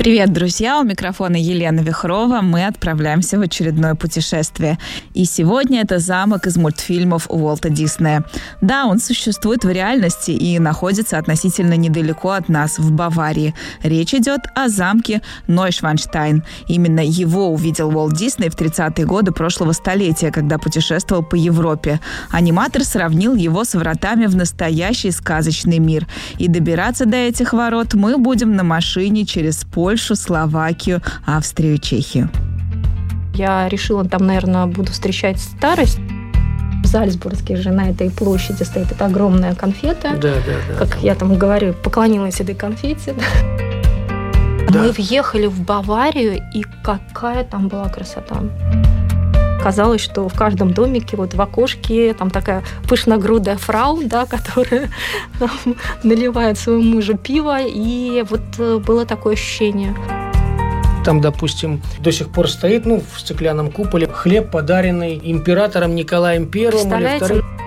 Привет, друзья! У микрофона Елена Вихрова. Мы отправляемся в очередное путешествие. И сегодня это замок из мультфильмов Уолта Диснея. Да, он существует в реальности и находится относительно недалеко от нас, в Баварии. Речь идет о замке Нойшванштайн. Именно его увидел Уолт Дисней в 30-е годы прошлого столетия, когда путешествовал по Европе. Аниматор сравнил его с вратами в настоящий сказочный мир. И добираться до этих ворот мы будем на машине через поле Польшу, Словакию, Австрию, Чехию. Я решила, там, наверное, буду встречать старость. В Зальцбурге же на этой площади стоит эта огромная конфета. Да, да, да. Как я там говорю, поклонилась этой конфете. Да. Мы въехали в Баварию, и какая там была красота казалось, что в каждом домике вот в окошке там такая пышногрудая фрау, да, которая там, наливает своему мужу пиво, и вот э, было такое ощущение. Там, допустим, до сих пор стоит, ну, в стеклянном куполе хлеб, подаренный императором Николаем Первым или Вторым.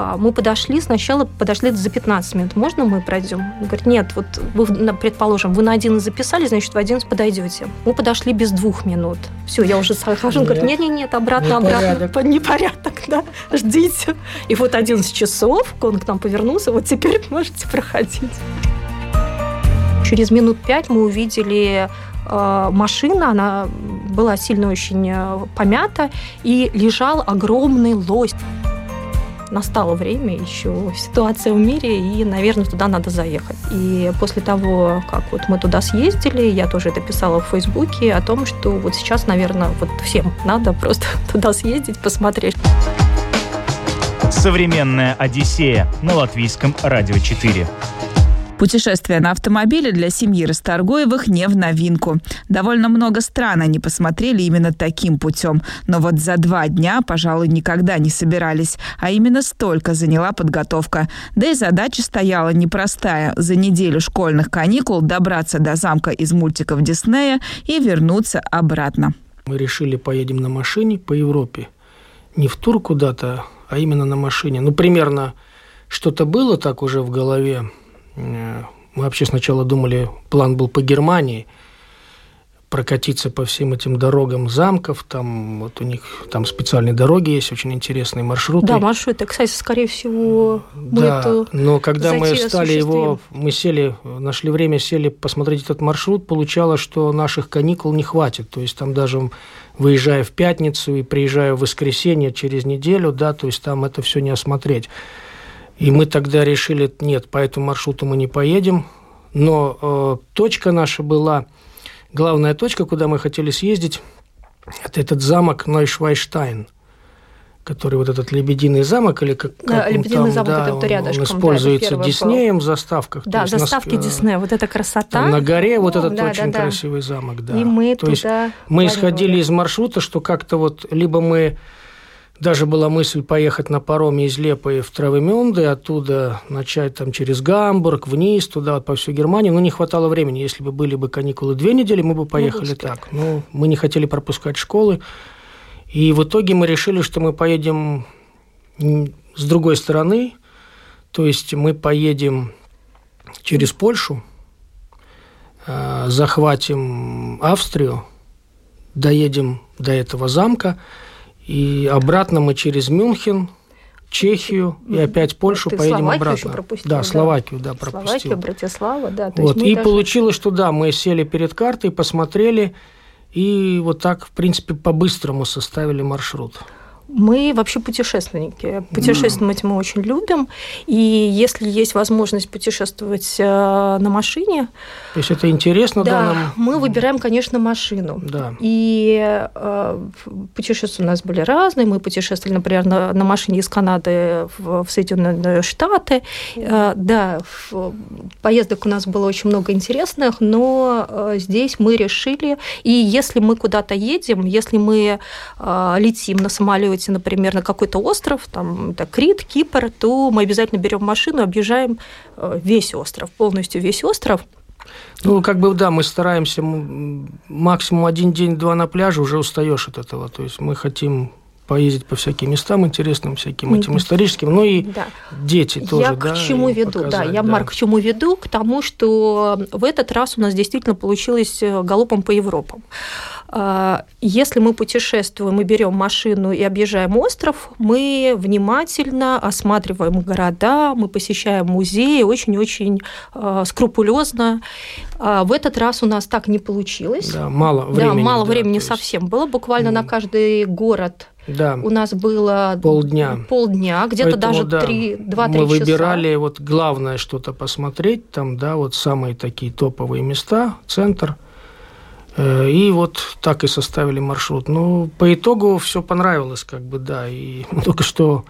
А, мы подошли, сначала подошли за 15 минут. Можно мы пройдем? Он говорит, нет, вот вы, предположим, вы на один записали, значит, в один подойдете. Мы подошли без двух минут. Все, я уже схожу. Он говорит, нет, нет, нет, обратно, обратно. Непорядок, да, ждите. И вот 11 часов он к нам повернулся, вот теперь можете проходить. Через минут пять мы увидели э, машина, она была сильно очень э, помята, и лежал огромный лось настало время, еще ситуация в мире, и, наверное, туда надо заехать. И после того, как вот мы туда съездили, я тоже это писала в Фейсбуке о том, что вот сейчас, наверное, вот всем надо просто туда съездить, посмотреть. Современная Одиссея на латвийском радио 4. Путешествие на автомобиле для семьи Расторгуевых не в новинку. Довольно много стран они посмотрели именно таким путем. Но вот за два дня, пожалуй, никогда не собирались. А именно столько заняла подготовка. Да и задача стояла непростая. За неделю школьных каникул добраться до замка из мультиков Диснея и вернуться обратно. Мы решили, поедем на машине по Европе. Не в тур куда-то, а именно на машине. Ну, примерно что-то было так уже в голове, мы вообще сначала думали, план был по Германии, прокатиться по всем этим дорогам замков, там вот у них там специальные дороги есть, очень интересные маршруты. Да, маршруты, кстати, скорее всего, мы да, эту но когда мы стали его, мы сели, нашли время, сели посмотреть этот маршрут, получалось, что наших каникул не хватит, то есть там даже выезжая в пятницу и приезжая в воскресенье через неделю, да, то есть там это все не осмотреть. И мы тогда решили, нет, по этому маршруту мы не поедем. Но э, точка наша была, главная точка, куда мы хотели съездить, это этот замок Нойшвайштайн, который вот этот лебединый замок, или как, да, как лебединый там, замок, да, это рядышком. Он используется да, Диснеем в заставках. Да, заставки нас, Диснея, вот эта красота. на горе вот этот да, очень да, красивый замок, да. И мы То туда есть мы исходили из маршрута, что как-то вот либо мы даже была мысль поехать на пароме из Лепы в Травемюнде, оттуда начать там через Гамбург, вниз, туда, вот, по всей Германии. Но не хватало времени. Если бы были бы каникулы две недели, мы бы поехали так. Но мы не хотели пропускать школы. И в итоге мы решили, что мы поедем с другой стороны. То есть мы поедем через Польшу, а, захватим Австрию, доедем до этого замка – и обратно мы через Мюнхен, Чехию и опять Польшу Ты поедем Словакию обратно. Еще пропустил, да, Словакию, да, пропустил. Словакию, Братислава, да. вот. И даже... получилось, что да, мы сели перед картой, посмотрели, и вот так, в принципе, по-быстрому составили маршрут. Мы вообще путешественники. Путешествовать мы очень любим. И если есть возможность путешествовать э, на машине... То есть это интересно, да, да нам? мы выбираем, конечно, машину. Да. И э, путешествия у нас были разные. Мы путешествовали, например, на, на машине из Канады в, в Соединенные Штаты. Э, да, поездок у нас было очень много интересных, но э, здесь мы решили... И если мы куда-то едем, если мы э, летим на самолете, поедете, например, на какой-то остров, там это Крит, Кипр, то мы обязательно берем машину, объезжаем э, весь остров, полностью весь остров. Ну, как бы, да, мы стараемся максимум один день-два на пляже, уже устаешь от этого. То есть мы хотим поездить по всяким местам интересным, всяким этим историческим, ну и да. дети тоже. Я к чему веду, показать, да, я, да. Марк, к чему веду? К тому, что в этот раз у нас действительно получилось э, галопом по Европам. А, если мы путешествуем мы берем машину и объезжаем остров, мы внимательно осматриваем города, мы посещаем музеи очень-очень а, скрупулезно. А, в этот раз у нас так не получилось. Да, мало времени. Да, мало да, времени есть... совсем было. Буквально mm. на каждый город да. У нас было полдня, полдня где-то даже да, 3-2-3 часа. Мы выбирали вот главное что-то посмотреть, там, да, вот самые такие топовые места, центр. Э, и вот так и составили маршрут. Ну, по итогу все понравилось, как бы, да. И мы только что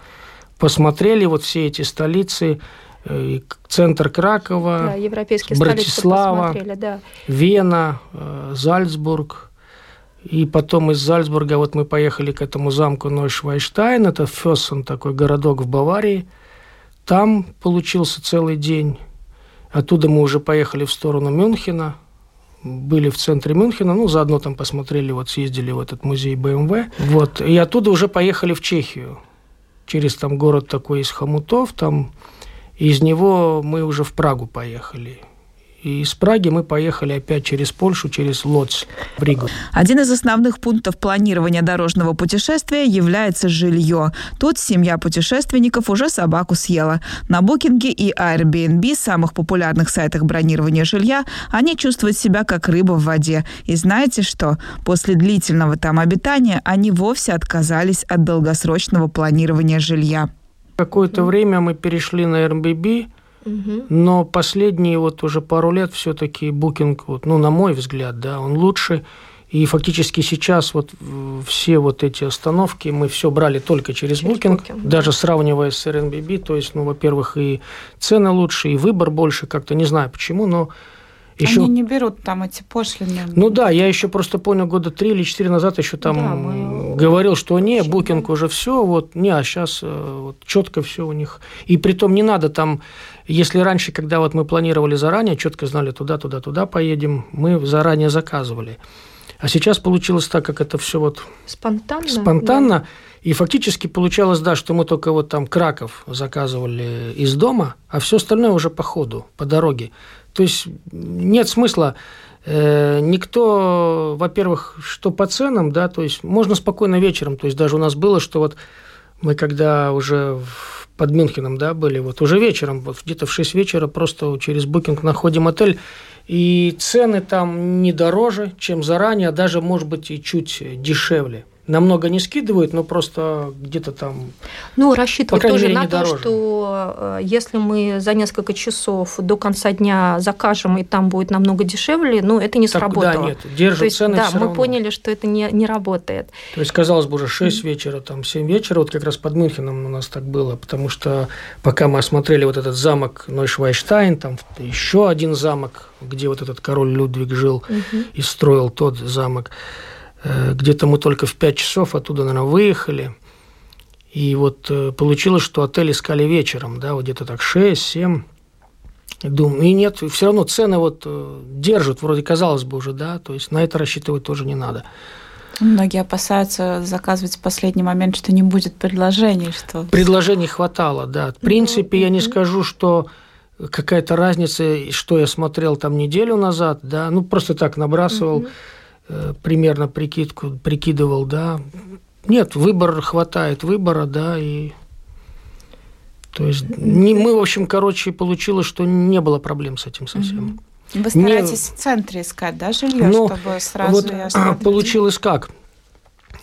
посмотрели вот все эти столицы, э, центр Кракова, да, европейские Братислава, да. Вена, э, Зальцбург – и потом из Зальцбурга вот мы поехали к этому замку Нойшвайштайн, это Фессен, такой городок в Баварии. Там получился целый день. Оттуда мы уже поехали в сторону Мюнхена, были в центре Мюнхена, ну, заодно там посмотрели, вот съездили в этот музей БМВ. Вот, и оттуда уже поехали в Чехию. Через там город такой из Хомутов, там из него мы уже в Прагу поехали. И из Праги мы поехали опять через Польшу, через Лоц в Ригу. Один из основных пунктов планирования дорожного путешествия является жилье. Тут семья путешественников уже собаку съела. На Букинге и Airbnb, самых популярных сайтах бронирования жилья, они чувствуют себя как рыба в воде. И знаете что? После длительного там обитания они вовсе отказались от долгосрочного планирования жилья. Какое-то время мы перешли на Airbnb, но последние вот уже пару лет все-таки букинг, вот, ну, на мой взгляд, да, он лучше. И фактически сейчас вот все вот эти остановки мы все брали только через, через букинг, букинг, даже сравнивая с Airbnb. То есть, ну, во-первых, и цены лучше, и выбор больше, как-то не знаю почему, но еще... Они не берут там эти пошлины. Ну да, я еще просто понял года три или четыре назад еще там да, мы... говорил, что не, букинг уже все, вот, не, а сейчас э, вот, четко все у них. И при том не надо там, если раньше, когда вот мы планировали заранее, четко знали туда, туда, туда поедем, мы заранее заказывали. А сейчас получилось так, как это все вот спонтанно. Спонтанно. Да. И фактически получалось, да, что мы только вот там Краков заказывали из дома, а все остальное уже по ходу, по дороге. То есть нет смысла э, никто, во-первых, что по ценам, да, то есть можно спокойно вечером, то есть даже у нас было, что вот мы когда уже под Мюнхеном, да, были, вот уже вечером, вот где-то в 6 вечера просто через букинг находим отель, и цены там не дороже, чем заранее, а даже, может быть, и чуть дешевле намного не скидывают, но просто где-то там... Ну, рассчитывать тоже мере, на то, дороже. что э, если мы за несколько часов до конца дня закажем, и там будет намного дешевле, ну, это не так, сработало. Да, нет, держат то есть, цены Да, мы равно. поняли, что это не, не работает. То есть, казалось бы, уже 6 вечера, там 7 вечера, вот как раз под Мюнхеном у нас так было, потому что пока мы осмотрели вот этот замок Нойшвайштайн, там еще один замок, где вот этот король Людвиг жил угу. и строил тот замок, где-то мы только в 5 часов оттуда, наверное, выехали. И вот э, получилось, что отель искали вечером, да, вот где-то так 6-7. Думаю, и нет, все равно цены вот э, держат, вроде казалось бы уже, да, то есть на это рассчитывать тоже не надо. Многие опасаются заказывать в последний момент, что не будет предложений. Что... Предложений хватало, да. В принципе, mm-hmm. я не скажу, что какая-то разница, что я смотрел там неделю назад, да, ну просто так набрасывал. Mm-hmm Э, примерно прикидку, прикидывал, да. Нет, выбор хватает выбора, да, и то есть не, мы, в общем, короче, получилось, что не было проблем с этим совсем. Вы стараетесь не... в центре искать, да, жилье, ну, чтобы сразу вот ясно... Получилось как?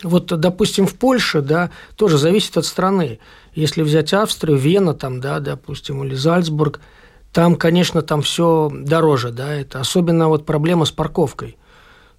Вот, допустим, в Польше, да, тоже зависит от страны. Если взять Австрию, Вена, там, да, допустим, или Зальцбург, там, конечно, там все дороже, да, это особенно вот проблема с парковкой.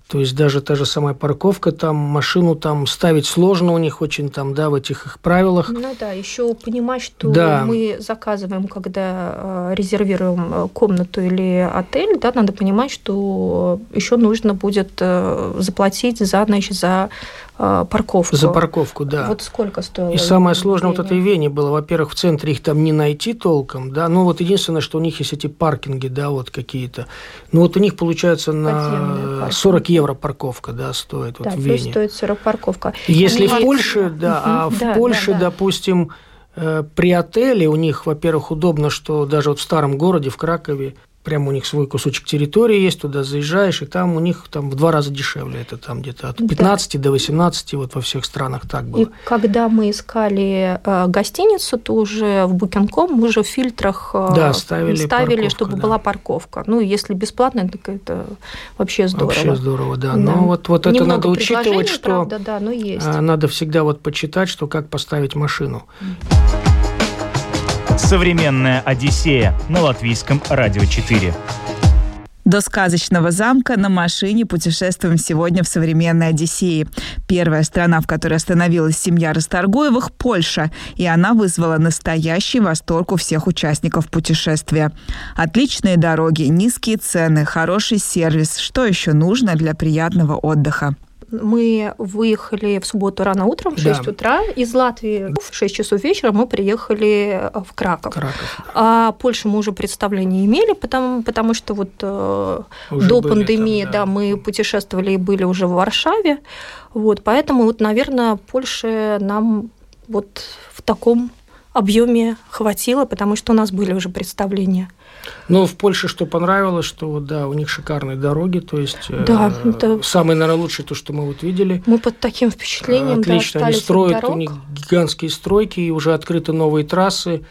То есть даже та же самая парковка, там машину там ставить сложно у них очень там, да, в этих их правилах. Ну да, еще понимать, что да. мы заказываем, когда э, резервируем э, комнату или отель, да, надо понимать, что еще нужно будет э, заплатить за, значит, за э, парковку. За парковку, да. Вот сколько стоило? И самое сложное вот этой Вене было, во-первых, в центре их там не найти толком, да, ну вот единственное, что у них есть эти паркинги, да, вот какие-то. Ну вот у них получается на 40 евро парковка, да, стоит да, вот в Вене. стоит 40 парковка. Если Они- в Польше, да, а в Да, Польше, да, да. допустим, э, при отеле у них, во-первых, удобно, что даже вот в старом городе, в Кракове, прямо у них свой кусочек территории есть, туда заезжаешь, и там у них там в два раза дешевле, это там где-то от Да. 15 до 18, вот во всех странах так было. И когда мы искали э, гостиницу, то уже в Booking.com мы уже в фильтрах э, Да, ставили ставили, парковка, чтобы да. была парковка. Ну, если бесплатно, так это вообще здорово. Вообще здорово, да. Да. Но вот, вот это надо учитывать, что правда, да, но есть. а, надо всегда вот почитать, что как поставить машину. Современная Одиссея на латвийском радио 4. До сказочного замка на машине путешествуем сегодня в современной Одиссее. Первая страна, в которой остановилась семья Расторгуевых – Польша, и она вызвала настоящий восторг у всех участников путешествия. Отличные дороги, низкие цены, хороший сервис. Что еще нужно для приятного отдыха? Мы выехали в субботу рано утром, в Да. 6 утра. Из Латвии в 6 часов вечера мы приехали в Краков. Краков. А Польшу мы уже представления имели, потому, потому что вот э, Уже до пандемии, там, да. мы путешествовали и были уже в Варшаве. Вот, поэтому, вот, наверное, Польши нам вот в таком объеме хватило, потому что у нас были уже представления. Ну, в Польше что понравилось, что да, у них шикарные дороги, то есть э, Да, это- самое, наверное, лучшее то, что мы вот видели. Мы под таким впечатлением да, Отлично, они остались от строят, у них гигантские стройки, и уже открыты новые трассы.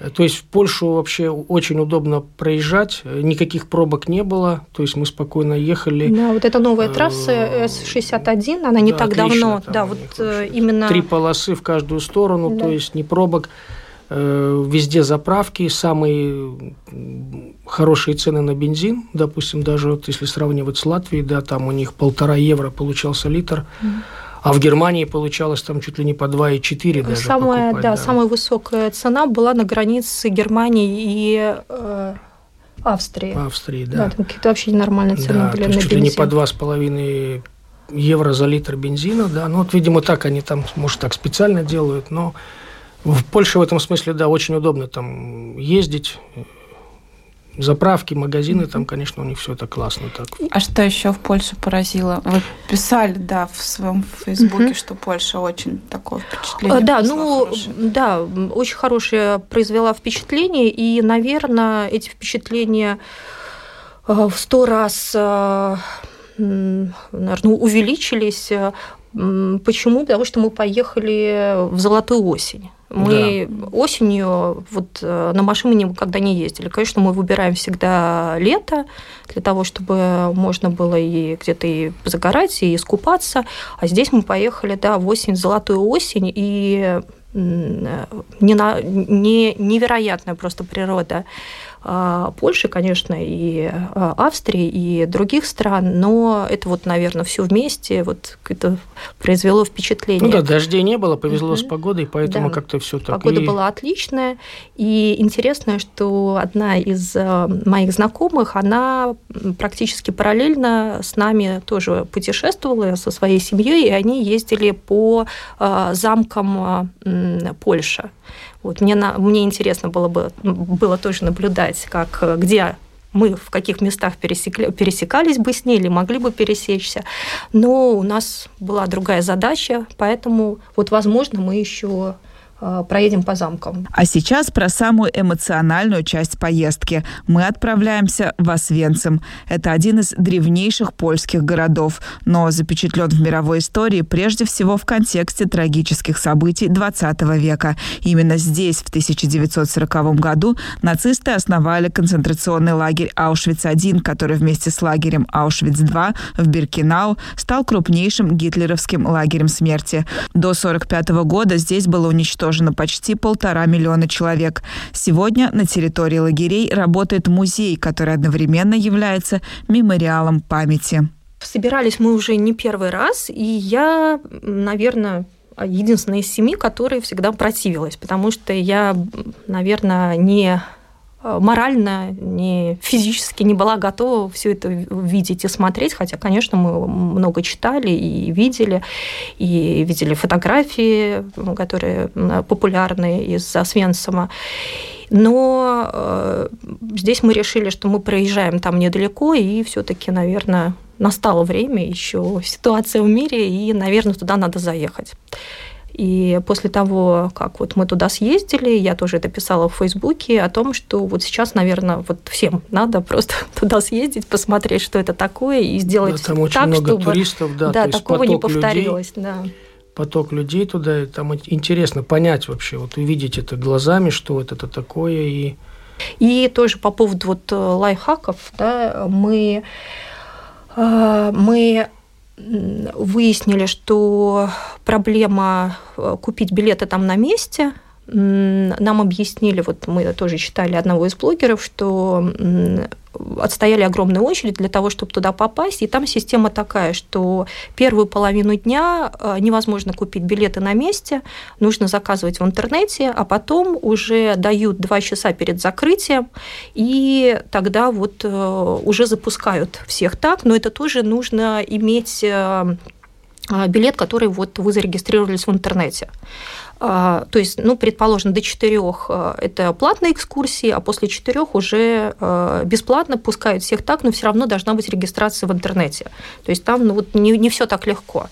Э, То есть в Польшу вообще очень удобно проезжать, э, никаких пробок не было, то есть мы спокойно ехали. Да, вот эта новая трасса Э, С-61, она не да, так отлично давно, да, вот э, именно... Три полосы в каждую сторону, Да. то есть ни пробок, э, везде заправки, самые хорошие цены на бензин, допустим, даже вот если сравнивать с Латвией, да, там у них полтора евро получался литр, а в Германии получалось там чуть ли не по 2,4 даже самая, покупать, да, самая высокая цена была на границе Германии и э, Австрии. Австрии, да. да. там какие-то вообще ненормальные цены Да, были то на есть чуть ли не бензин. по два с половиной евро за литр бензина, да. Ну, вот, видимо, так они там, может, так специально делают, но в Польше в этом смысле, да, очень удобно там ездить. Заправки, магазины, там, конечно, у них все это классно так. А что еще в Польше поразило? Вы писали, да, в своем Фейсбуке, что Польша очень такое Э, впечатление. Да, произвела ну, хорошее. да, очень хорошее произвела впечатление, и, наверное, эти впечатления э, в сто раз, э, наверное, увеличились. Почему? Потому что мы поехали в Золотую осень. Мы осенью вот э, на машине никогда не ездили. Конечно, мы выбираем всегда лето для того, чтобы можно было и где-то и загорать, и искупаться. А здесь мы поехали, да, в осень, в золотую осень, и э, не на- не- невероятная просто природа Польши, конечно, и а, Австрии, и других стран, но это вот, наверное, все вместе вот это произвело впечатление. Ну да, дождей не было, повезло Мгм. с погодой, поэтому Да. как-то все так. Погода И- была отличная. И интересно, что одна из э, моих знакомых, она практически параллельно с нами тоже путешествовала со своей семьей, и они ездили по замкам Польши. Вот мне, на- мне интересно было бы было тоже наблюдать, как э, где мы в каких местах пересекли, пересекались бы с ней или могли бы пересечься. Но у нас была другая задача, поэтому вот, возможно, мы еще проедем по замкам. А сейчас про самую эмоциональную часть поездки. Мы отправляемся в Освенцим. Это один из древнейших польских городов, но запечатлен в мировой истории прежде всего в контексте трагических событий XX века. Именно здесь в 1940 году нацисты основали концентрационный лагерь Аушвиц-1, который вместе с лагерем Аушвиц-2 в Биркенау стал крупнейшим гитлеровским лагерем смерти. До 1945 года здесь было уничтожено почти полтора миллиона человек. Сегодня на территории лагерей работает музей, который одновременно является мемориалом памяти. Собирались мы уже не первый раз, и я, наверное, единственная из семи, которая всегда противилась, потому что я, наверное, не морально, ни физически не была готова все это видеть и смотреть, хотя, конечно, мы много читали и видели, и видели фотографии, которые популярны из Освенцима. Но э, здесь мы решили, что мы проезжаем там недалеко, и все-таки, наверное, настало время, еще ситуация в мире, и, наверное, туда надо заехать. И после того, как вот мы туда съездили, я тоже это писала в Фейсбуке о том, что вот сейчас, наверное, вот всем надо просто туда съездить, посмотреть, что это такое, и сделать да, там очень так, много чтобы туристов, да, да, такого не повторилось. Людей, да. Поток людей туда, там интересно понять вообще, вот увидеть это глазами, что вот это такое. И, и тоже по поводу вот э, лайфхаков, да, мы, э, мы выяснили, что проблема э, купить билеты там на месте. Нам объяснили, вот мы тоже читали одного из блогеров, что отстояли огромную очередь для того, чтобы туда попасть. И там система такая, что первую половину дня э, невозможно купить билеты на месте, нужно заказывать в интернете, а потом уже дают два часа перед закрытием, и тогда вот э, уже запускают всех так, но это тоже нужно иметь э, билет, который вот вы зарегистрировались в интернете. А, то есть, ну, предположим, до четырех а, это платные экскурсии, а после четырех уже а, бесплатно пускают всех так, но все равно должна быть регистрация в интернете. То есть там ну, вот не, не все так легко.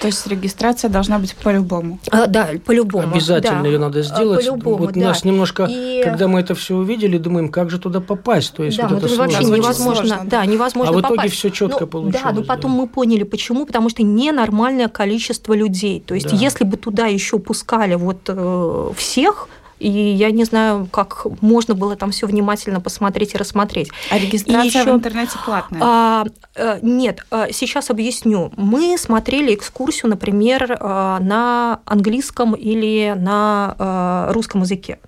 То есть регистрация должна быть по-любому. А, да, по-любому. Обязательно да. ее надо сделать. По-любому, вот да. нас немножко, И... когда мы это все увидели, думаем, как же туда попасть. То есть да, вот это, это вообще сложно. невозможно. Сложно. Да, невозможно а в итоге попасть. все четко ну, получилось. Да, но потом мы поняли, почему. Потому что ненормальное количество людей. То есть, Да. если бы туда еще пускали вот э, всех, и я не знаю, как можно было там все внимательно посмотреть и рассмотреть. А регистрация ещё- в интернете платная? А, э, нет, а, сейчас объясню. Мы смотрели экскурсию, например, а, на английском или на а, русском языке.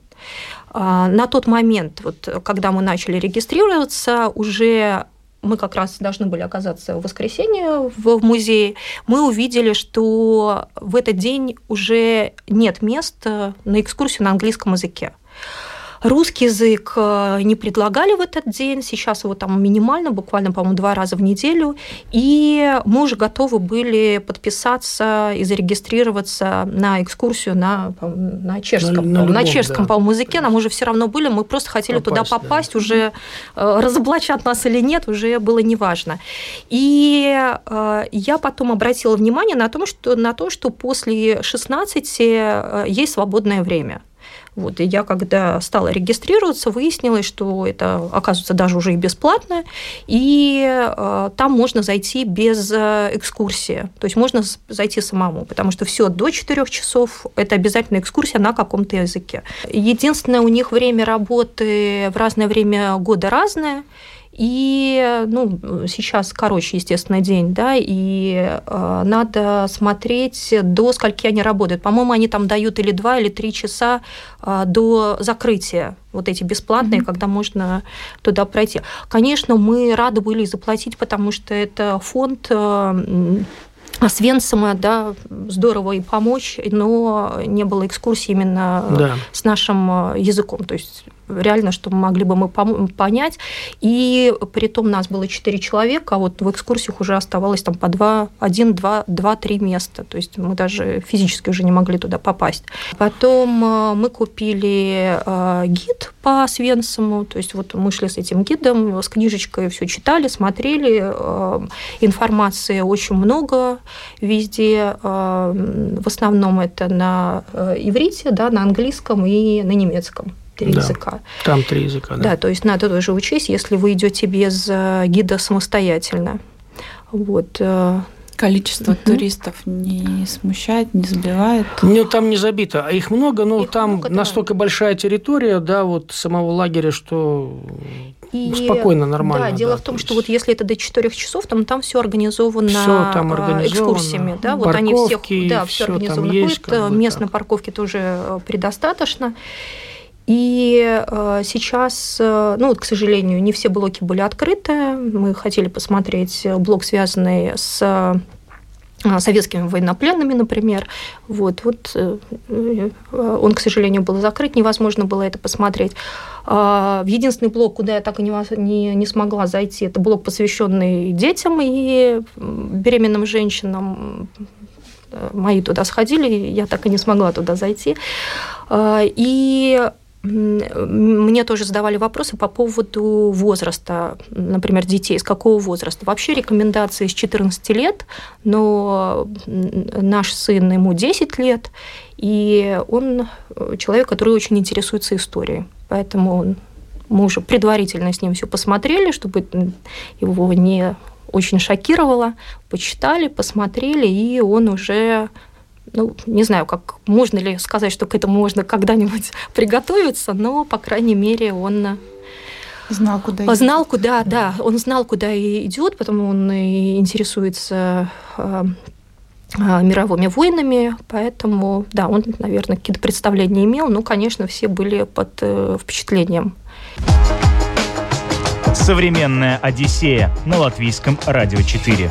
А, На тот момент, вот, когда мы начали регистрироваться, уже мы как раз должны были оказаться в воскресенье в музее, мы увидели, что в этот день уже нет мест на экскурсию на английском языке. Русский язык э, не предлагали в этот день, сейчас его там минимально, буквально, по-моему, два раза в неделю, и мы уже готовы были подписаться и зарегистрироваться на экскурсию на, на чешском, На- на по-моему, на любом, чешском, да. по-моему, языке, нам уже все равно были, мы просто хотели туда Попасть, да. попасть, уже э, разоблачат нас или нет, уже было неважно. И э, я потом обратила внимание на, том, что, на то, что после 16 э, есть свободное время. Вот, и я, когда стала регистрироваться, выяснилось, что это, оказывается, даже уже и бесплатно, и э, там можно зайти без э, экскурсии, то есть можно зайти самому, потому что все до 4 часов – это обязательно экскурсия на каком-то языке. Единственное, у них время работы в разное время года разное, и ну, сейчас короче, естественно, день, да, и э, надо смотреть, до скольки они работают. По-моему, они там дают или два, или три часа э, до закрытия, вот эти бесплатные, когда можно туда пройти. Конечно, мы рады были заплатить, потому что это фонд э, м, Освенцима, да, здорово и помочь, но не было экскурсии именно Да. с нашим э, языком. То есть реально, что могли бы мы понять. И при том нас было четыре человека, а вот в экскурсиях уже оставалось там по два, один, два, два, три места. То есть мы даже физически уже не могли туда попасть. Потом э, мы купили э, гид по Свенсому, то есть вот мы шли с этим гидом, с книжечкой все читали, смотрели, э, информации очень много везде, в основном это на иврите, да, на английском и на немецком три Да. языка. Там три языка, да. Да, то есть надо тоже учесть, если вы идете без э, гида самостоятельно. Вот. э, Количество Мгм. туристов не смущает, не сбивает. Ну, там не забито, а их много, но Их там много, да. настолько большая территория, да, вот самого лагеря, что И, спокойно, нормально. Да, дело в том, то что есть вот если это до 4 часов, там, там все организовано там а, организовано. экскурсиями. Да, вот они всех, Парковки, да, всё все организовано есть, будет. как бы Местной так. парковки тоже э, предостаточно. И э, сейчас, э, ну вот, к сожалению, не все блоки были открыты. Мы хотели посмотреть блок, связанный с советскими военнопленными, например. Вот, вот он, к сожалению, был закрыт, невозможно было это посмотреть. В единственный блок, куда я так и не, не, не смогла зайти, это блок, посвященный детям и беременным женщинам. Мои туда сходили, я так и не смогла туда зайти. И мне тоже задавали вопросы по поводу возраста, например, детей, с какого возраста. Вообще рекомендации с 14 лет, но наш сын, ему 10 лет, и он человек, который очень интересуется историей. Поэтому мы уже предварительно с ним все посмотрели, чтобы его не очень шокировало, почитали, посмотрели, и он уже ну, не знаю, как можно ли сказать, что к этому можно когда-нибудь приготовиться, но, по крайней мере, он Знал, куда идет. Знал, куда, да, он знал, куда идет, потому он и интересуется э, э, мировыми войнами, поэтому, да, он, наверное, какие-то представления имел, но, конечно, все были под э, впечатлением. Современная Одиссея на латвийском радио 4.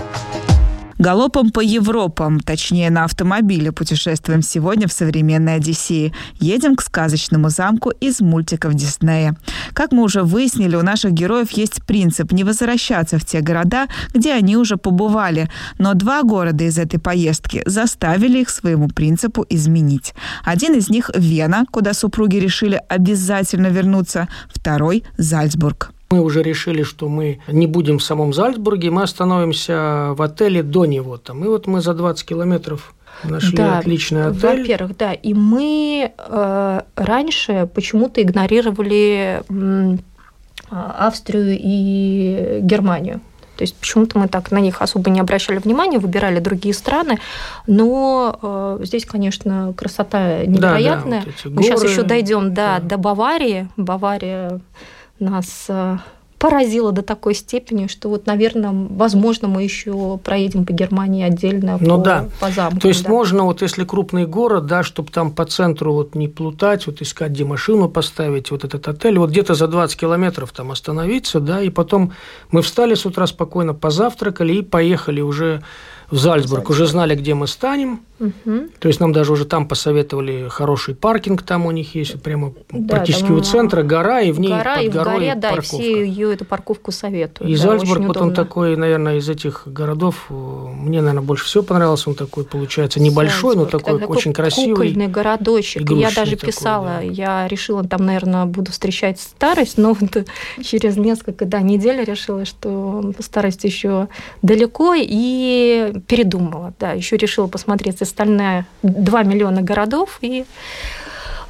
Галопом по Европам, точнее на автомобиле, путешествуем сегодня в современной Одиссее. Едем к сказочному замку из мультиков Диснея. Как мы уже выяснили, у наших героев есть принцип не возвращаться в те города, где они уже побывали. Но два города из этой поездки заставили их своему принципу изменить. Один из них – Вена, куда супруги решили обязательно вернуться. Второй – Зальцбург. Мы уже решили, что мы не будем в самом Зальцбурге, мы остановимся в отеле до него. Там. И вот мы за 20 километров нашли да, отличный отель. Во-первых, да. И мы э, раньше почему-то игнорировали э, Австрию и Германию. То есть почему-то мы так на них особо не обращали внимания, выбирали другие страны. Но э, здесь, конечно, красота невероятная. Да, да, вот мы горы, сейчас еще дойдем да, да. до Баварии. Бавария нас э, поразило до такой степени, что вот, наверное, возможно, мы еще проедем по Германии отдельно ну, по, да. по замку. То есть да. можно, вот если крупный город, да, чтобы там по центру вот не плутать, вот искать, где машину поставить, вот этот отель, вот где-то за 20 километров там остановиться, да, и потом мы встали с утра спокойно, позавтракали и поехали уже в Зальцбург. Зальцбург. Уже знали, где мы станем. Угу. То есть нам даже уже там посоветовали хороший паркинг, там у них есть прямо да, практически у центра гора, и в ней гора, под и горой в горе, да, парковка. и все ее эту парковку советуют. И да, Зальцбург, вот он такой, наверное, из этих городов, э, мне, наверное, больше всего понравился, он такой, получается, небольшой, Зальцбург, но такой, такой очень красивый. Кукольный городочек. Я даже такой, писала, да. я решила, там, наверное, буду встречать старость, но вот через несколько да, недель решила, что старость еще далеко, и передумала, да, еще решила посмотреть остальная 2 миллиона городов, и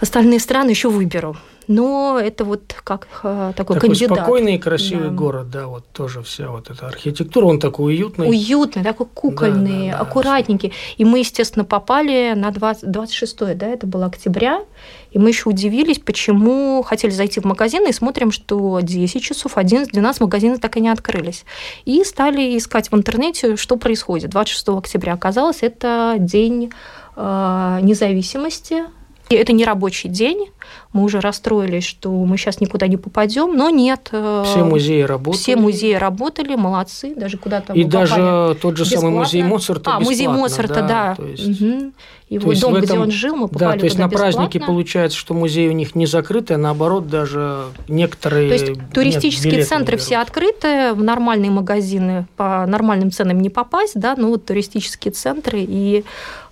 остальные страны еще выберу. Но это вот как э, такой, такой кандидат. спокойный и красивый да. город, да, вот тоже вся вот эта архитектура, он такой уютный. Уютный, такой кукольный, да, да, да, аккуратненький. И мы, естественно, попали на 20, 26 да, это было октября, и мы еще удивились, почему хотели зайти в магазин и смотрим, что 10 часов, 11, 12 магазины так и не открылись. И стали искать в интернете, что происходит. 26 октября оказалось, это день э, независимости и это не рабочий день. Мы уже расстроились, что мы сейчас никуда не попадем, но нет. Э, все музеи работали. Все музеи работали, молодцы, даже куда-то И даже тот же бесплатно. самый музей Моцарта А, музей Моцарта, да. да. есть... угу. Его дом, этом... где он жил, мы попали Да, то есть на празднике получается, что музей у них не закрытый, а наоборот даже некоторые... То есть туристические центры все открыты, в нормальные магазины по нормальным ценам не попасть, да, но вот туристические центры и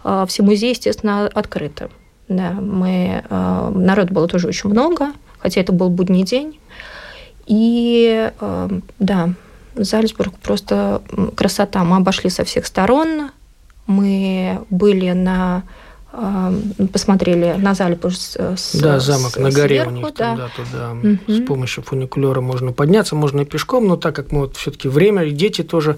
э, все музеи, естественно, открыты. Да, мы, э, народ было тоже очень много, хотя это был будний день. И э, да, Зальцбург просто красота. Мы обошли со всех сторон. Мы были на э, посмотрели на Зальцбург с, Да, замок с, на горе сверху, у них да. да, туда. Угу. С помощью фуникулера можно подняться, можно и пешком, но так как мы вот все-таки время, и дети тоже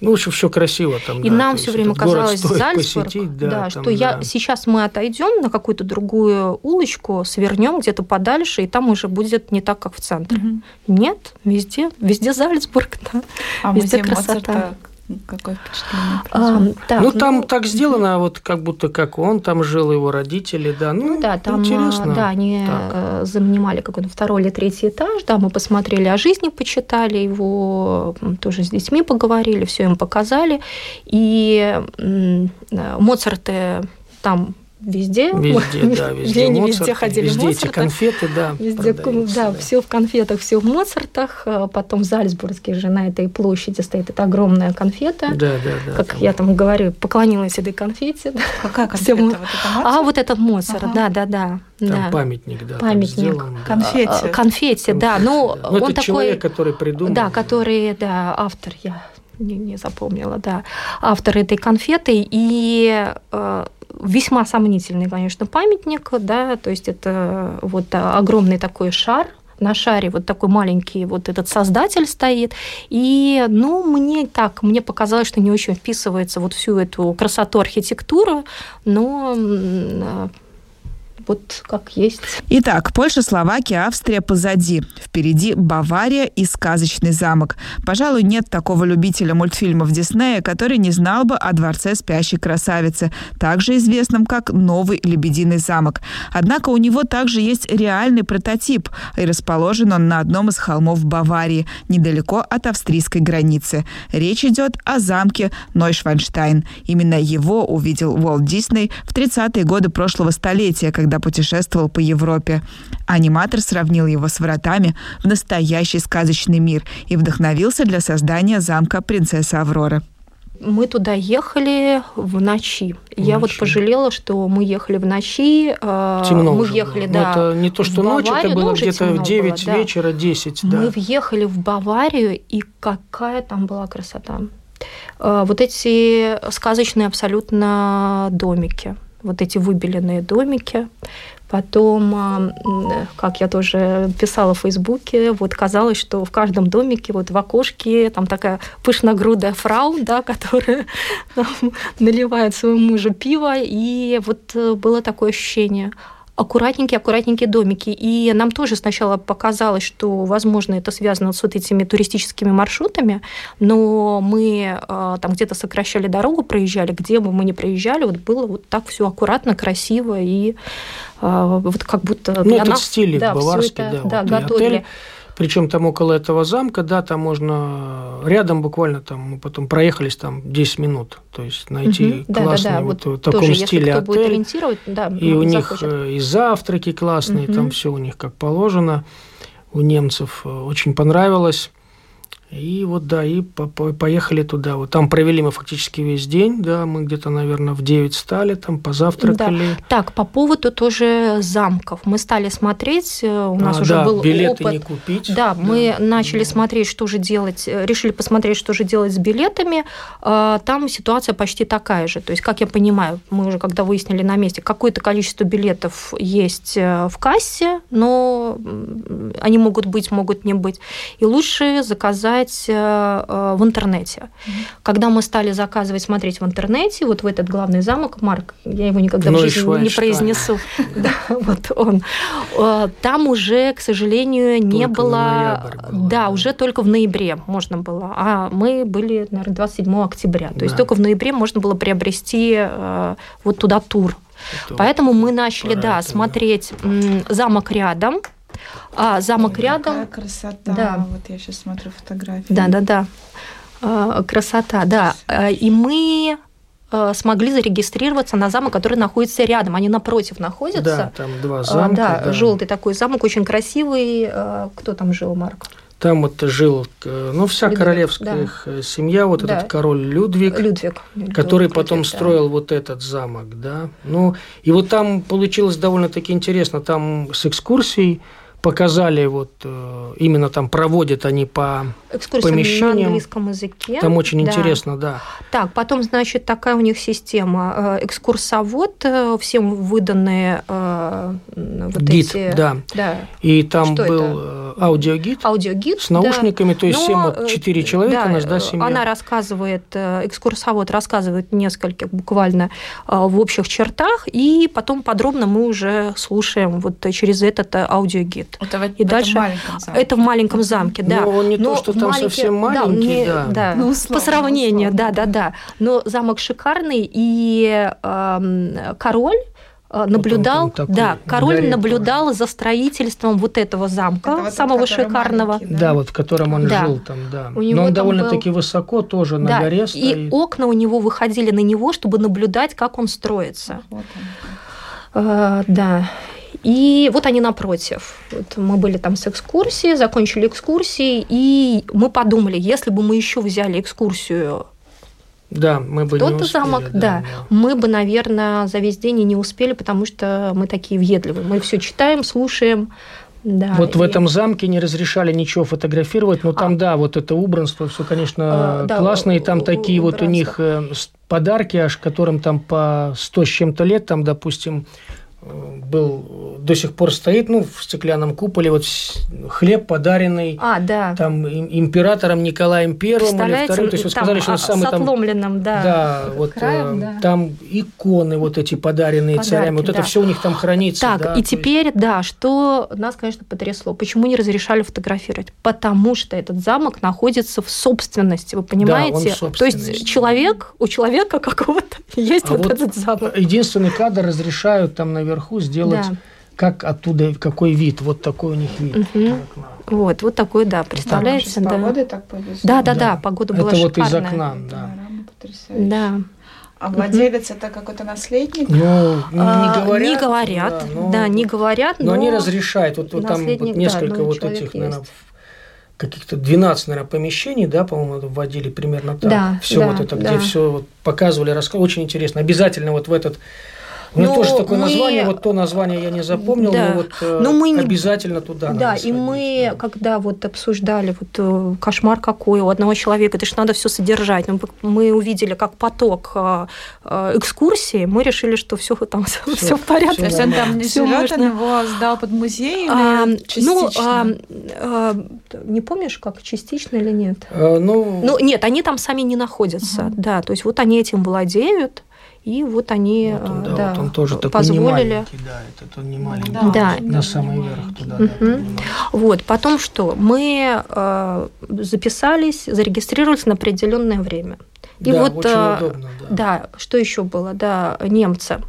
ну, в общем, все красиво там. И да, нам все время казалось, Зальцбург, посетить, да, да, там, что да. я сейчас мы отойдем на какую-то другую улочку, свернем где-то подальше, и там уже будет не так, как в центре. Угу. Нет, везде, везде Зальцбург, да. А везде красота. Моцарта какое впечатление? А, так, ну, там так сделано, вот как будто как он там жил, его родители, да. Ну, Ну да, там, интересно. а, да, они Так. э, занимали какой-то второй или третий этаж, да, мы посмотрели о жизни, почитали его, тоже с детьми поговорили, все им показали, и э, Моцарты там везде, Везде, да, везде. они Моцарт, везде ходили Везде эти Моцарты. конфеты, да. Везде, продаются, да, все в конфетах, все в Моцартах. А Потом в Зальцбурге же на этой площади стоит эта огромная конфета. Да, да, да. Как там. я там говорю, поклонилась этой конфете. да. Какая конфета? Вот это А вот этот Моцарт, Ага. да, да, да. Там да. памятник, да. там Памятник. сделан, да. Конфете. А, Конфете, да. Ну, да. он это такой... человек, который придумал. Да, который, да, автор, я не, не запомнила, да, автор этой конфеты, и э, весьма сомнительный, конечно, памятник, да, то есть это вот огромный такой шар, на шаре вот такой маленький вот этот создатель стоит. И, ну, мне так, мне показалось, что не очень вписывается вот всю эту красоту архитектуры, но вот как есть. Итак, Польша, Словакия, Австрия позади. Впереди Бавария и сказочный замок. Пожалуй, нет такого любителя мультфильмов Диснея, который не знал бы о дворце спящей красавицы, также известном как Новый Лебединый замок. Однако у него также есть реальный прототип, и расположен он на одном из холмов Баварии, недалеко от австрийской границы. Речь идет о замке Нойшванштайн. Именно его увидел Уолт Дисней в 30-е годы прошлого столетия, когда путешествовал по Европе. Аниматор сравнил его с вратами в настоящий сказочный мир и вдохновился для создания замка принцессы Авроры. Мы туда ехали в ночи. Я вот ночи. пожалела, что мы ехали в ночи. э, Темно мы уже ехали, было. да. Ну, это не то, в что ночь, это было ну, где-то в темно 9 было, да. вечера, 10, да. Мы въехали в Баварию, и какая там была красота. Э, Вот эти сказочные абсолютно домики, вот эти выбеленные домики. Потом, а, как я тоже писала в Фейсбуке, вот казалось, что в каждом домике, вот в окошке, там такая пышногрудая фрау, да, которая там наливает своему мужу пиво, и вот э, было такое ощущение аккуратненькие, аккуратненькие домики. И нам тоже сначала показалось, что, возможно, это связано с вот этими туристическими маршрутами, но мы э, там где-то сокращали дорогу, проезжали, где бы мы ни проезжали, вот было вот так все аккуратно, красиво и э, вот как будто Ну, этот нас, стиль да, баварский, это, да, да, вот, готовили. отель. Причем там около этого замка, да, там можно рядом буквально там мы потом проехались там 10 минут, то есть найти Мгм. Да, да, классный да, вот, вот в таком тоже, стиле если кто будет отель. ориентировать, да, И у них захочет. э, и завтраки классные, там Мгм. все у них как положено. У немцев э, очень понравилось. И вот, да, и по- по- поехали туда. Вот там провели мы фактически весь день, да, мы где-то, наверное, в 9 стали, там позавтракали. Так, по поводу тоже замков. Мы стали смотреть, э, у нас А, уже да, был билеты опыт. не купить. Да, мы начали смотреть, что же делать, э, решили посмотреть, что же делать с билетами. А, Там ситуация почти такая же. То есть, как я понимаю, мы уже когда выяснили на месте, какое-то количество билетов есть э, в кассе, но они могут быть, могут не быть. И лучше заказать э, э, в интернете. Когда мы стали заказывать, смотреть в интернете, вот в этот главный замок, Марк, я его никогда в жизни не произнесу, Да, вот он. Э, Там уже, к сожалению, не было... Да, уже только в ноябре можно было. А мы были, наверное, 27 октября. То есть только в ноябре можно было приобрести вот туда тур. Это Поэтому мы начали, да, смотреть замок рядом. А замок рядом... Какая красота. Да. Вот я сейчас смотрю фотографии. Да, да, да. А, Красота, да. А, И мы э, смогли зарегистрироваться на замок, который находится рядом. Они напротив находятся. Да, там два А, замка. да, да. желтый такой замок, очень красивый. А, Кто там жил, Марк? Там вот жил, э, ну, вся Людвиг, королевская да. э, семья, вот Да. этот король Людвиг. Людвиг. который Людвиг, потом да. строил вот этот замок, да. Ну, и вот там получилось довольно-таки интересно. Там с экскурсией показали вот э, именно там проводят они по Экскурсия на помещениям. английском языке. там очень Да. интересно, да. Так, потом, значит, такая у них система. Э, Экскурсовод, э, всем выданные вот Гид, эти... да. Да, И там Что был это? аудиогид аудиогид. с наушниками, то есть Но, всем вот четыре человека да, у нас, да, семья. Она рассказывает, экскурсовод рассказывает нескольких буквально в общих чертах, и потом подробно мы уже слушаем вот через этот аудиогид. Это в, И в дальше- этом маленьком замке. Это в маленьком замке, да. Но он не Но то, что в там маленький- совсем да, маленький, не- да. да. Ну, условно, По сравнению, условно. да, да, да. Но замок шикарный, и эм, король э, наблюдал, там такой да, король горе наблюдал за строительством вот этого замка, Это вот самого шикарного. маленький, Да, вот в котором он Да. жил там, да. У него Но он довольно-таки высоко тоже на да, горе и стоит. окна у него выходили на него, чтобы наблюдать, как он строится. Вот он. Э, да. И вот они напротив. Вот мы были там с экскурсией, закончили экскурсии, и мы подумали, если бы мы еще взяли экскурсию Да, мы бы в не тот успели, замок, да, мы бы, наверное, за весь день и не успели, потому что мы такие въедливые. Мы все читаем, слушаем. Да, Вот в и- этом замке не разрешали ничего фотографировать, но там, да, вот это убранство, все, конечно, А, да, классно, и там такие вот у убранство. них э, подарки, аж которым там по 100 с чем-то лет, там, допустим, был, до сих пор стоит, ну, в стеклянном куполе, вот хлеб подаренный А, да. там им- императором Николаем Первым или Вторым, то есть вот там, сказали, что а, он самый с там отломленным, да. Да, вот краем, э, да. там иконы вот эти подаренные Подарки, царями, вот это да. все у них там хранится. Так, да, и то есть- теперь, да, что нас, конечно, потрясло. Почему не разрешали фотографировать? Потому что этот замок находится в собственности, вы понимаете? он в То есть человек, у человека какого-то есть А вот, вот этот замок. Единственный кадр разрешают там наверху сделать, Да. как оттуда, какой вид. Вот такой у них вид. Окна. Вот, вот такой, да, с Да. погодой так повезло. да, да, Да. да, погода была Это вот из окна, да. Да. А владелец это какой-то наследник? Ну, А, не говорят. Не говорят, да, да, но- не говорят, Но они разрешают. Вот, вот там вот наследник, да, несколько ну, вот этих, наверное, есть. каких-то 12, наверное, помещений, да, по-моему, вводили примерно так. Да, все да, вот это, да. где все вот показывали, рассказывали. Очень интересно. Обязательно вот в этот у меня Ну, тоже такое мы- название, вот то название я не запомнил, Да. но вот э, Но мы не- обязательно туда Да, надо и сходить, мы, да. когда вот обсуждали вот э, кошмар какой у одного человека, это же надо все содержать. Ну, Мы увидели, как поток э, экскурсии, мы решили, что все там все, в порядке. То есть он там не Всё живет, он можно. его сдал под музей А, ну, частично? а, а, не помнишь, как частично или нет? Э, ну, Ну, нет, они там сами не находятся, да, то есть вот они этим владеют, и вот они, вот он, да, да, вот он тоже позволили. да, этот он не маленький. Да, Да. он На самый верх туда. Мгм. да. Вот, потом что? Мы э, записались, зарегистрировались на определенное время. И Да, вот, очень э, удобно, да. Да, что еще было? Да, немцы.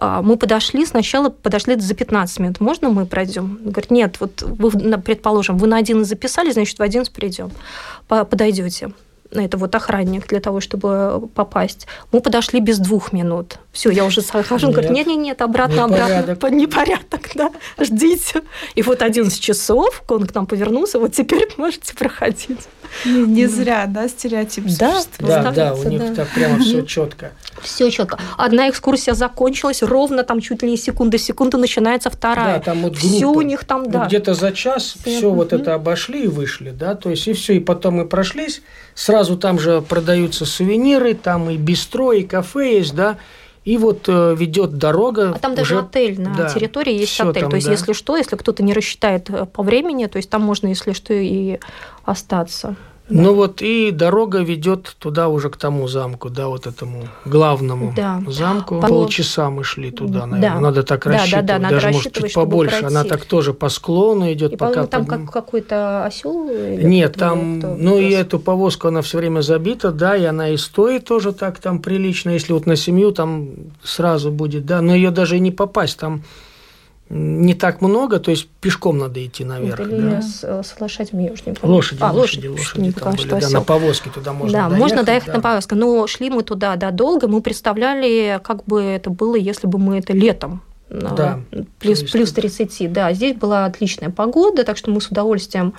А, Мы подошли, сначала подошли за 15 минут. Можно мы пройдем? Говорит, нет, вот вы, предположим, вы на 11 записали, значит, в 11 придем. Подойдете. Это вот охранник для того, чтобы попасть. Мы подошли без двух минут. Все, я уже схожу. Он говорит, Нет. нет-нет-нет, обратно, обратно. Непорядок. По- Непорядок, да. Ждите. И вот 11 часов он к нам повернулся. Вот теперь можете проходить. Не, не зря, да, стереотип Да, существует. Да, да, у них да. так прямо все четко. Все четко. Одна экскурсия закончилась, ровно там чуть ли не секунда в секунду начинается Да, вторая. там вот Все группа. у них там, Ну, да. где-то за час все вот это обошли и вышли, да, то есть и все, и потом мы прошлись, сразу там же продаются сувениры, там и бистро, и кафе есть, да, и вот э, ведет дорога. А там даже уже- отель на да, территории есть всё отель. там, то есть, да. если что, если кто-то не рассчитает э, по времени, то есть там можно, если что, и остаться. Ну вот и дорога ведет туда уже к тому замку, да, вот этому главному Да. замку. По- Полчаса мы шли туда, Да. наверное. Надо так Да, да, да, рассчитывать, надо даже может рассчитывать, чуть чтобы побольше. Она пройти. так тоже по склону идет, И, пока там подним- как какой-то осел. Нет, там, ну и эту повозку, она все время забита, да, и она и стоит тоже так там прилично. Если вот на семью, там сразу будет, да, но ее даже и не попасть, там не так много, то есть пешком надо идти наверх. Или да. с, э, с лошадьми, я уж не помню. Лошади, а, лошади, лошади не там были, да, осел. на повозке туда можно да, доехать. можно доехать да. на повозке. Но шли мы туда, да, долго. Мы представляли, как бы это было, если бы мы это летом. э, Да, Плюс, плюс это- 30, да. Здесь была отличная погода, так что мы с удовольствием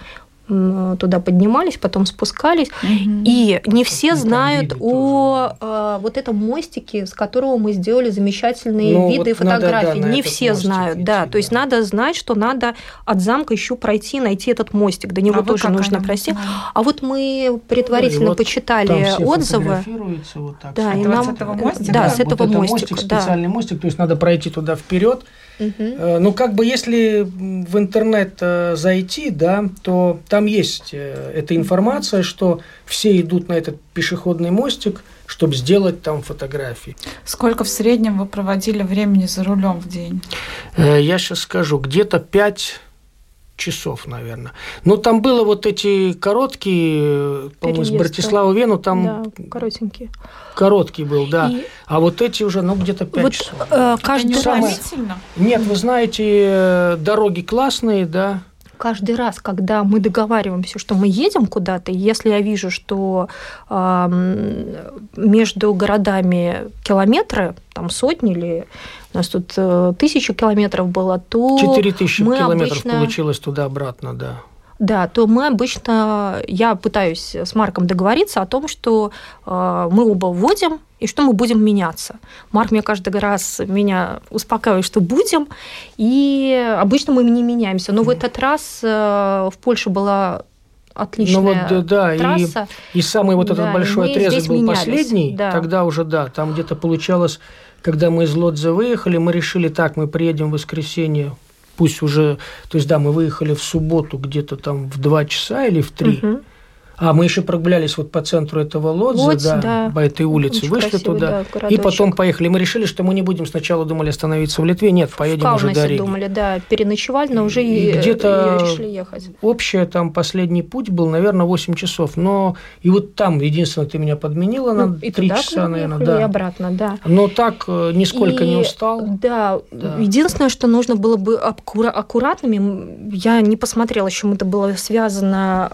туда поднимались, потом спускались. Мгм. И не все Ну, знают о э, вот этом мостике, с которого мы сделали замечательные Ну, виды и вот надо, да, фотографии. не все знают, да. идти, То есть да. надо знать, что надо от замка еще пройти, найти этот мостик. До него А тоже нужно пройти. А вот мы предварительно вот почитали Там все отзывы. вот так. Да, с и нам... вот с этого мостика? Да, с Вот этого это мостика. мостик, да. специальный мостик, то есть надо пройти туда вперед. Э, Ну, как бы, если в интернет э, зайти, да, то там есть э, эта информация, что все идут на этот пешеходный мостик, чтобы сделать там фотографии. Сколько в среднем вы проводили времени за рулем в день? Я сейчас скажу, где-то 5 часов, наверное. Но там было вот эти короткие, по-моему, с Братислава Вену, там Да, коротенькие. короткий был, да. И А вот эти уже, ну, где-то 5 вот часов. э, каждый раз... самое-? Нет, вы знаете, э, дороги классные, да. каждый раз, когда мы договариваемся, что мы едем куда-то, если я вижу, что ам, между городами километры, там сотни или у нас тут э, тысячу километров было, то 4000 мы километров обычно- получилось туда-обратно, да. да, то мы обычно, я пытаюсь с Марком договориться о том, что э, мы оба вводим и что мы будем меняться. Марк мне каждый раз меня успокаивает, что будем, и обычно мы не меняемся. Но в этот раз э, в Польше была отличная Ну вот, да, да, и, трасса. и самый вот Да, этот и большой отрезок был менялись, последний, да. тогда уже, да, там где-то получалось, когда мы из Лодза выехали, мы решили, так, мы приедем в воскресенье, пусть уже, то есть, да, мы выехали в субботу где-то там в 2 часа или в 3, Мгм. А мы еще прогулялись вот по центру этого Лодза, Лодзь, да, да. по этой улице, Очень вышли красивый, туда, да, и потом поехали. Мы решили, что мы не будем сначала думали остановиться в Литве, нет, в поедем уже до Риги. думали, да, переночевали, но уже И и, где-то- и решили ехать. Общее там последний путь был, наверное, 8 часов. Но и вот там, единственное, ты меня подменила на Ну, и 3 туда часа, наверное, ехали, и да. обратно, да. Но так э, нисколько не И, устал. Да, Да. единственное, что нужно было бы аккура- аккуратными, я не посмотрела, с чем это было связано.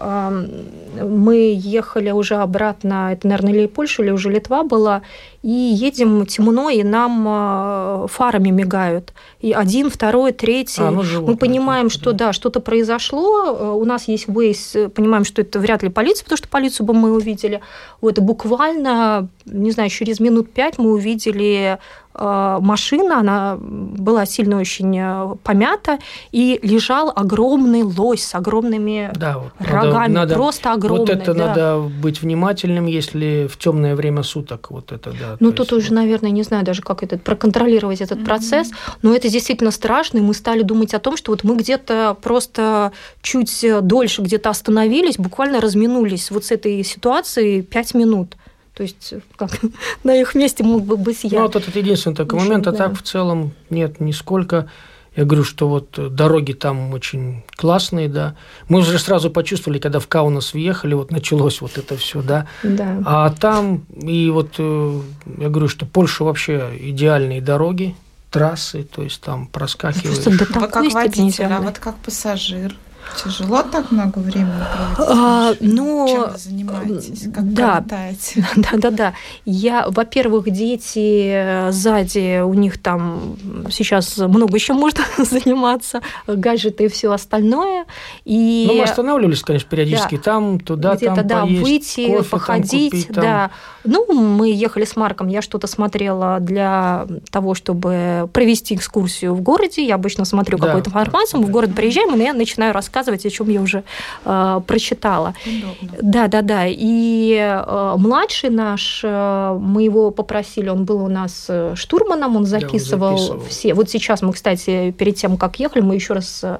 Мы ехали уже обратно, это, наверное, или Польша, или уже Литва была, и едем темно, и нам а, фарами мигают. И один, второй, третий. А, ну, животные Мы понимаем, что да, что-то произошло. Э, У нас есть Waze, э, понимаем, что это вряд ли полиция, потому что полицию бы мы увидели. Вот, и буквально, не знаю, через минут пять мы увидели машина, она была сильно очень э, помята, и лежал огромный лось с огромными Да, вот рогами, надо, просто вот огромный. это да. надо быть внимательным, если в темное время суток вот это да. Ну, то тут есть уже, наверное, не знаю даже, как это, проконтролировать этот Мгм. процесс, но это действительно страшно, и мы стали думать о том, что вот мы где-то просто чуть дольше где-то остановились, буквально разминулись вот с этой ситуацией пять минут. То есть как, на их месте мог бы быть Ну, я. вот этот единственный такой Еще, момент, а да. так в целом нет нисколько. Я говорю, что вот дороги там очень классные, да. Мы уже сразу почувствовали, когда в Каунас въехали, вот началось вот это все, да. Да. А там, и вот э, я говорю, что Польша вообще идеальные дороги, трассы, то есть там проскакиваешь. Просто до Вы как водитель, а вот как пассажир? Тяжело так много времени проводить? А, ну, Чем вы занимаетесь? Как да. катаете? Да-да-да. Я, во-первых, дети э, сзади, у них там сейчас много еще можно заниматься, гаджеты и все остальное. И Ну, мы останавливались, конечно, периодически там, туда, где-то, там да, поесть, выйти, кофе там походить, купить, там. да. Ну, мы ехали с Марком, я что-то смотрела для того, чтобы провести экскурсию в городе. Я обычно смотрю Да, какую-то информацию, мы в да. город приезжаем, и я начинаю рассказывать, о чем я уже э, прочитала. Удобно. Да, да, да. И э, младший наш, э, мы его попросили, он был у нас э, штурманом, он он записывал, записывал. все. Вот сейчас мы, кстати, перед тем, как ехали, мы еще раз э,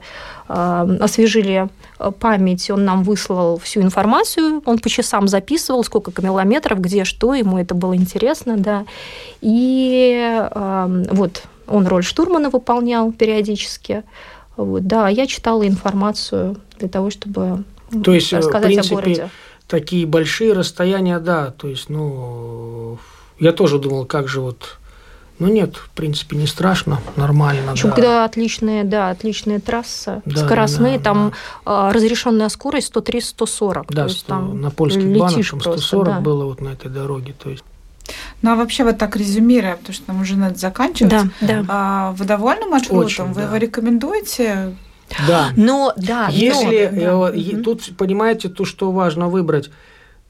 э, освежили э, память, он нам выслал всю информацию, он по часам записывал, сколько километров, где что, ему это было интересно, да. И э, вот он роль штурмана выполнял периодически. Вот, да, я читала информацию для того, чтобы То есть, э, в рассказать принципе, о городе. такие большие расстояния, да, то есть, ну, я тоже думал, как же вот, ну нет, в принципе, не страшно, нормально, Причем, да. когда отличная, да, отличная трасса, Да, скоростные, да, там а, разрешенная скорость 130-140. Да, то есть сто- там на польских банах летишь там просто, 140 да. было вот на этой дороге, то есть. Ну, а вообще вот так резюмируя, потому что нам уже надо заканчивать. Да, да. А, вы довольны маршрутом? Очень, вы да. его рекомендуете? Да, Но, да, Если но- э, е- Мгм. тут понимаете, то, что важно выбрать,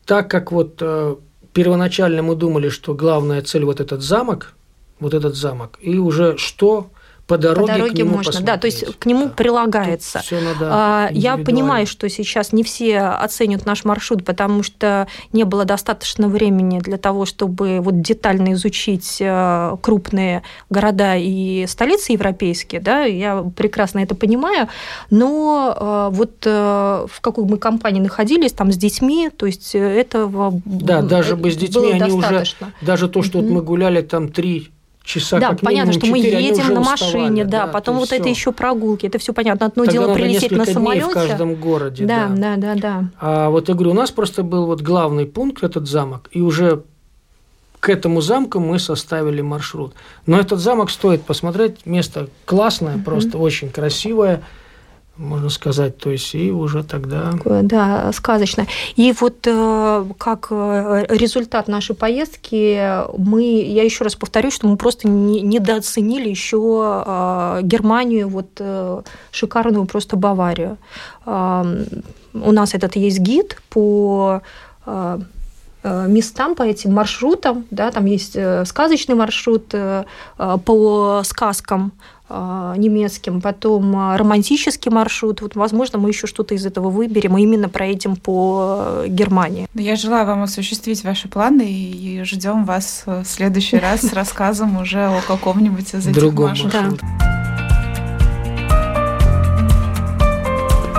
так как вот э, первоначально мы думали, что главная цель вот этот замок, вот этот замок, и уже что по по дороге, к дороге можно, да, то есть посмотреть. к нему Да. прилагается. Тут надо А, Я понимаю, что сейчас не все оценят наш маршрут, потому что не было достаточно времени для того, чтобы вот детально изучить э, крупные города и столицы европейские. Да? Я прекрасно это понимаю. Но э, вот э, в какой мы компании находились, там с детьми, то есть этого Да, даже бы с детьми они уже- достаточно. Даже то, что вот Мгм. мы гуляли там три часа да, как понятно, минимум что мы 4, они едем на уставали, машине, да, потом то вот есть это еще прогулки, это все понятно. Одно Тогда дело прилететь на несколько дней самолете. в каждом городе. Да, да, да, да. А вот я говорю, у нас просто был вот главный пункт, этот замок, и уже к этому замку мы составили маршрут. Но этот замок стоит посмотреть, место классное, просто очень красивое, можно сказать, то есть и уже тогда... Да, сказочно. И вот э, как э, результат нашей поездки, мы, я еще раз повторю, что мы просто не- недооценили еще э, Германию, вот шикарную просто Баварию. У нас этот есть гид по местам, по этим маршрутам, да, там есть сказочный маршрут по сказкам немецким, потом э, романтический маршрут. Вот, возможно, мы еще что-то из этого выберем и именно проедем по э, Германии. Я желаю вам осуществить ваши планы и ждем вас в следующий раз с рассказом уже о каком-нибудь из этих Другом маршрутов.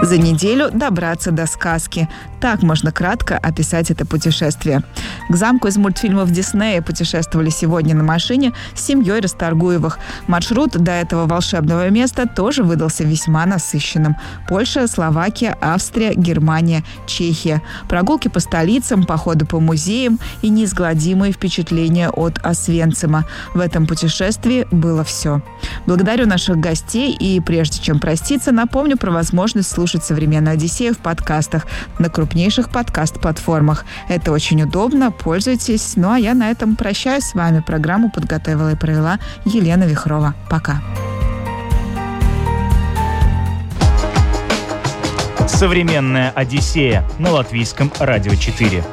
За неделю добраться до сказки. Так можно кратко описать это путешествие. К замку из мультфильмов Диснея путешествовали сегодня на машине с семьей Расторгуевых. Маршрут до этого волшебного места тоже выдался весьма насыщенным. Польша, Словакия, Австрия, Германия, Чехия. Прогулки по столицам, походы по музеям и неизгладимые впечатления от Освенцима. В этом путешествии было все. Благодарю наших гостей и прежде чем проститься, напомню про возможность слушать «Современную Одиссею» в подкастах на крупнейших подкаст-платформах. Это очень удобно, пользуйтесь. Ну а я на этом прощаюсь с вами. Программу подготовила и провела Елена Вихрова. Пока. «Современная Одиссея» на Латвийском радио 4.